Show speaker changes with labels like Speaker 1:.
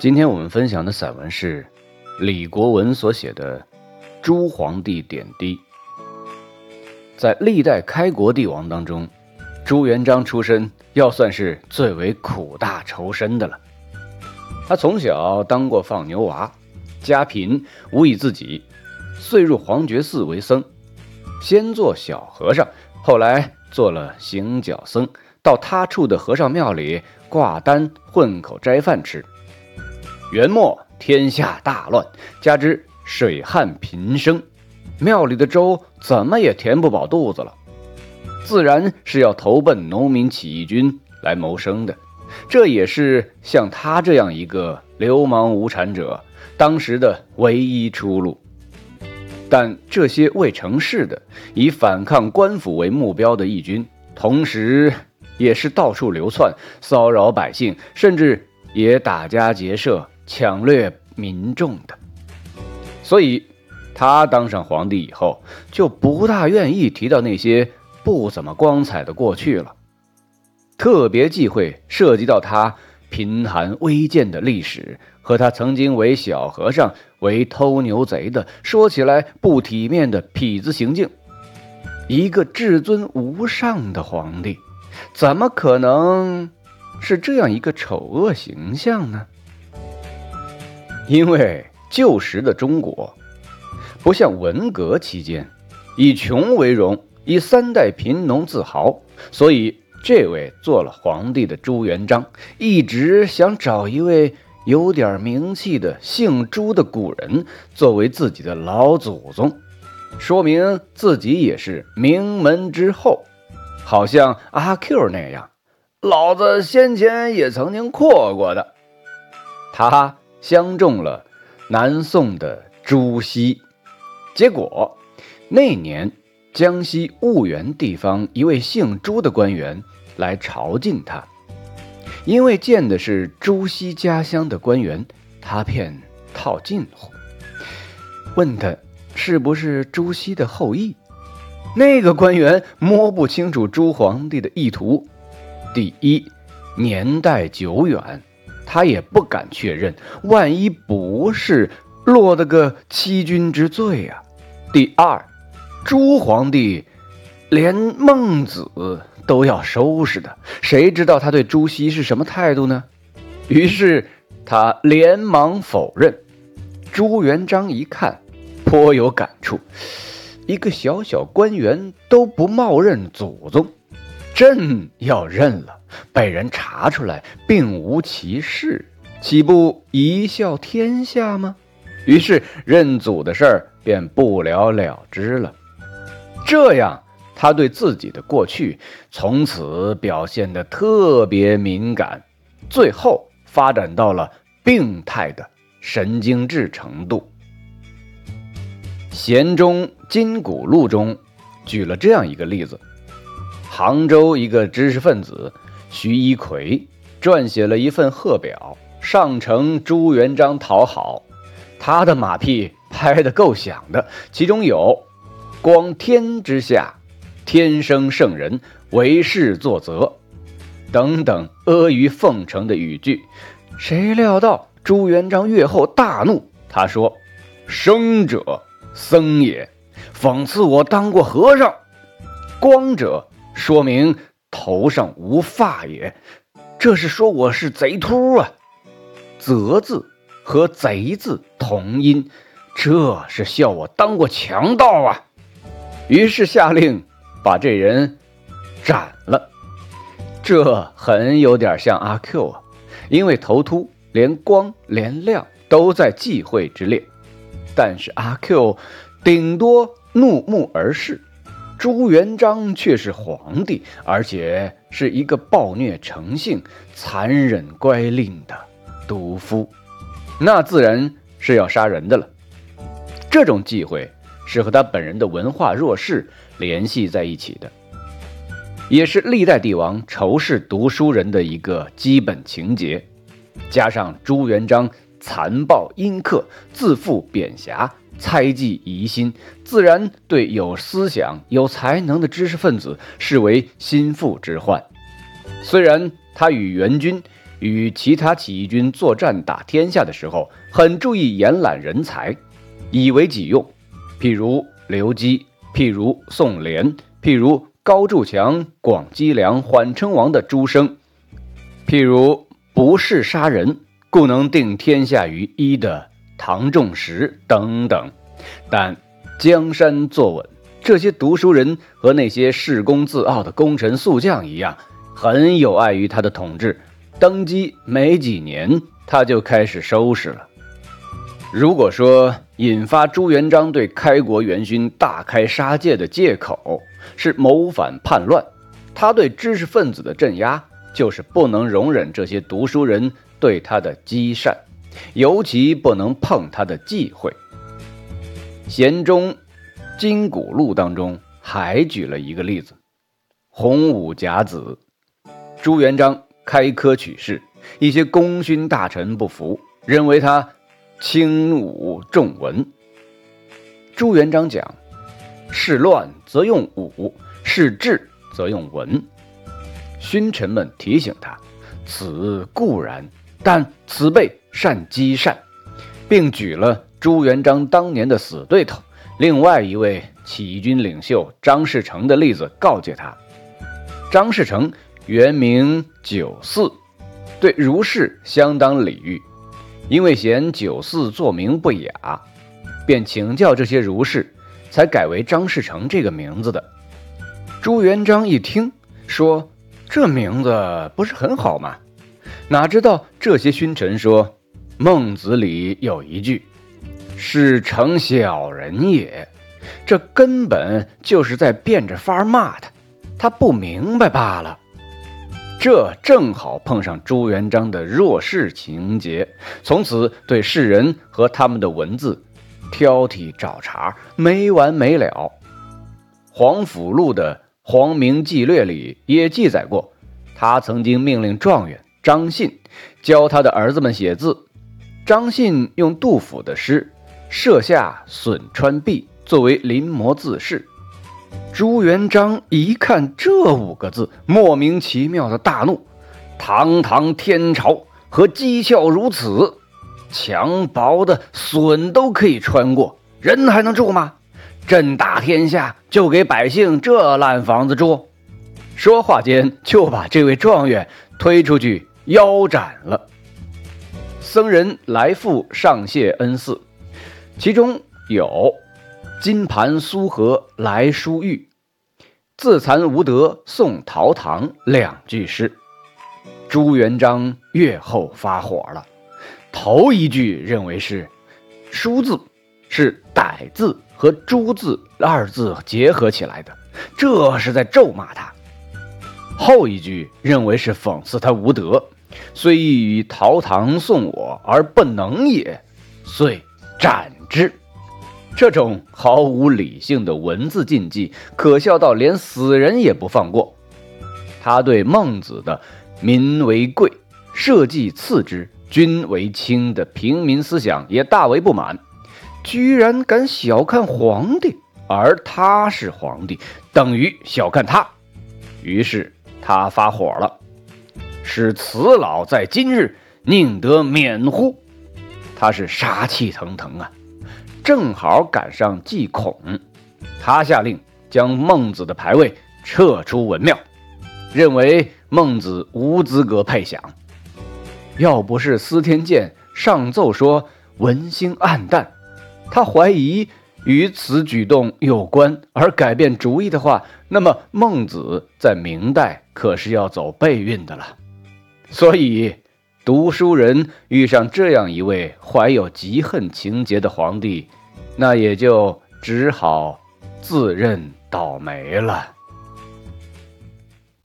Speaker 1: 今天我们分享的散文是李国文所写的《朱皇帝点滴》。在历代开国帝王当中，朱元璋出身要算是最为苦大仇深的了。他从小当过放牛娃，家贫，无以自给，遂入黄觉寺为僧，先做小和尚，后来做了行脚僧，到他处的和尚庙里挂单混口斋饭吃。元末天下大乱，加之水旱频生，庙里的粥怎么也填不饱肚子了，自然是要投奔农民起义军来谋生的。这也是像他这样一个流氓无产者当时的唯一出路。但这些未成事的、以反抗官府为目标的义军，同时也是到处流窜，骚扰百姓，甚至也打家劫舍。抢掠民众的，所以他当上皇帝以后，就不大愿意提到那些不怎么光彩的过去了，特别忌讳涉及到他贫寒微贱的历史和他曾经为小和尚、为偷牛贼的，说起来不体面的痞子行径。一个至尊无上的皇帝，怎么可能是这样一个丑恶形象呢？因为旧时的中国，不像文革期间，以穷为荣，以三代贫农自豪，所以这位做了皇帝的朱元璋，一直想找一位有点名气的姓朱的古人作为自己的老祖宗，说明自己也是名门之后，好像阿 Q 那样，老子先前也曾经阔过的，他。相中了南宋的朱熹，结果那年江西婺源地方一位姓朱的官员来朝觐他，因为见的是朱熹家乡的官员，他便套近乎，问他是不是朱熹的后裔。那个官员摸不清楚朱皇帝的意图，第一年代久远。他也不敢确认，万一不是，落得个欺君之罪啊！第二，朱皇帝连孟子都要收拾的，谁知道他对朱熹是什么态度呢？于是他连忙否认。朱元璋一看，颇有感触：一个小小官员都不冒认祖宗。朕要认了，被人查出来并无其事，岂不贻笑天下吗？于是认祖的事儿便不了了之了。这样，他对自己的过去从此表现得特别敏感，最后发展到了病态的神经质程度。《贤中金谷录》中举了这样一个例子。杭州一个知识分子徐一奎撰写了一份贺表，上呈朱元璋讨好。他的马屁拍得够响的，其中有“光天之下，天生圣人，为世作则”等等阿谀奉承的语句。谁料到朱元璋阅后大怒，他说：“生者僧也，讽刺我当过和尚；光者。”说明头上无发也，这是说我是贼秃啊。泽字和贼字同音，这是笑我当过强盗啊。于是下令把这人斩了。这很有点像阿 Q 啊，因为头秃，连光连亮都在忌讳之列。但是阿 Q 顶多怒目而视。朱元璋却是皇帝，而且是一个暴虐成性、残忍乖戾的毒夫，那自然是要杀人的了。这种忌讳是和他本人的文化弱势联系在一起的，也是历代帝王仇视读书人的一个基本情节。加上朱元璋残暴阴刻、自负贬狭。猜忌疑心，自然对有思想、有才能的知识分子视为心腹之患。虽然他与元军与其他起义军作战打天下的时候，很注意延揽人才，以为己用。譬如刘基，譬如宋濂，譬如高筑墙、广积粮、缓称王的朱升，譬如不是杀人，故能定天下于一的唐仲实等等。但江山坐稳，这些读书人和那些恃功自傲的功臣宿将一样，很有碍于他的统治。登基没几年，他就开始收拾了。如果说引发朱元璋对开国元勋大开杀戒的借口是谋反叛乱，他对知识分子的镇压就是不能容忍这些读书人对他的积善，尤其不能碰他的忌讳。贤中金谷录当中还举了一个例子：洪武甲子，朱元璋开科取士，一些功勋大臣不服，认为他。轻武重文。朱元璋讲：“事乱则用武，事治则用文。”勋臣们提醒他：“此固然，但此辈善积善。”并举了朱元璋当年的死对头，另外一位起义军领袖张士诚的例子，告诫他：张士诚原名九四，对儒士相当礼遇。因为嫌九四作名不雅，便请教这些儒士，才改为张士诚这个名字的。朱元璋一听，说：“这名字不是很好吗？”哪知道这些勋臣说：“孟子里有一句，是成小人也。”这根本就是在变着法骂他，他不明白罢了。这正好碰上朱元璋的弱势情节，从此对世人和他们的文字挑剔找茬，没完没了。皇甫录的《皇明纪略》里也记载过，他曾经命令状元张信教他的儿子们写字。张信用杜甫的诗“设下损川壁”作为临摹字式。朱元璋一看这五个字，莫名其妙的大怒：“堂堂天朝和讥笑如此，墙薄的笋都可以穿过，人还能住吗？朕打天下就给百姓这烂房子住！”说话间就把这位状元推出去腰斩了。僧人来赴上谢恩寺，其中有。金盘苏和来书玉，自惭无德送陶唐两句诗。朱元璋阅后发火了，头一句认为是“书”字是“歹”字和“朱”字二字结合起来的，这是在咒骂他；后一句认为是讽刺他无德，虽欲与陶唐送我而不能也，遂斩之。这种毫无理性的文字禁忌，可笑到连死人也不放过。他对孟子的“民为贵，社稷次之，君为轻”的平民思想也大为不满，居然敢小看皇帝，而他是皇帝，等于小看他。于是他发火了，使此老在今日宁得免乎？他是杀气腾腾啊！正好赶上祭孔，他下令将孟子的牌位撤出文庙，认为孟子无资格配享。要不是司天监上奏说文心暗淡，他怀疑与此举动有关而改变主意的话，那么孟子在明代可是要走背运的了。所以。读书人遇上这样一位怀有嫉恨情节的皇帝，那也就只好自认倒霉了。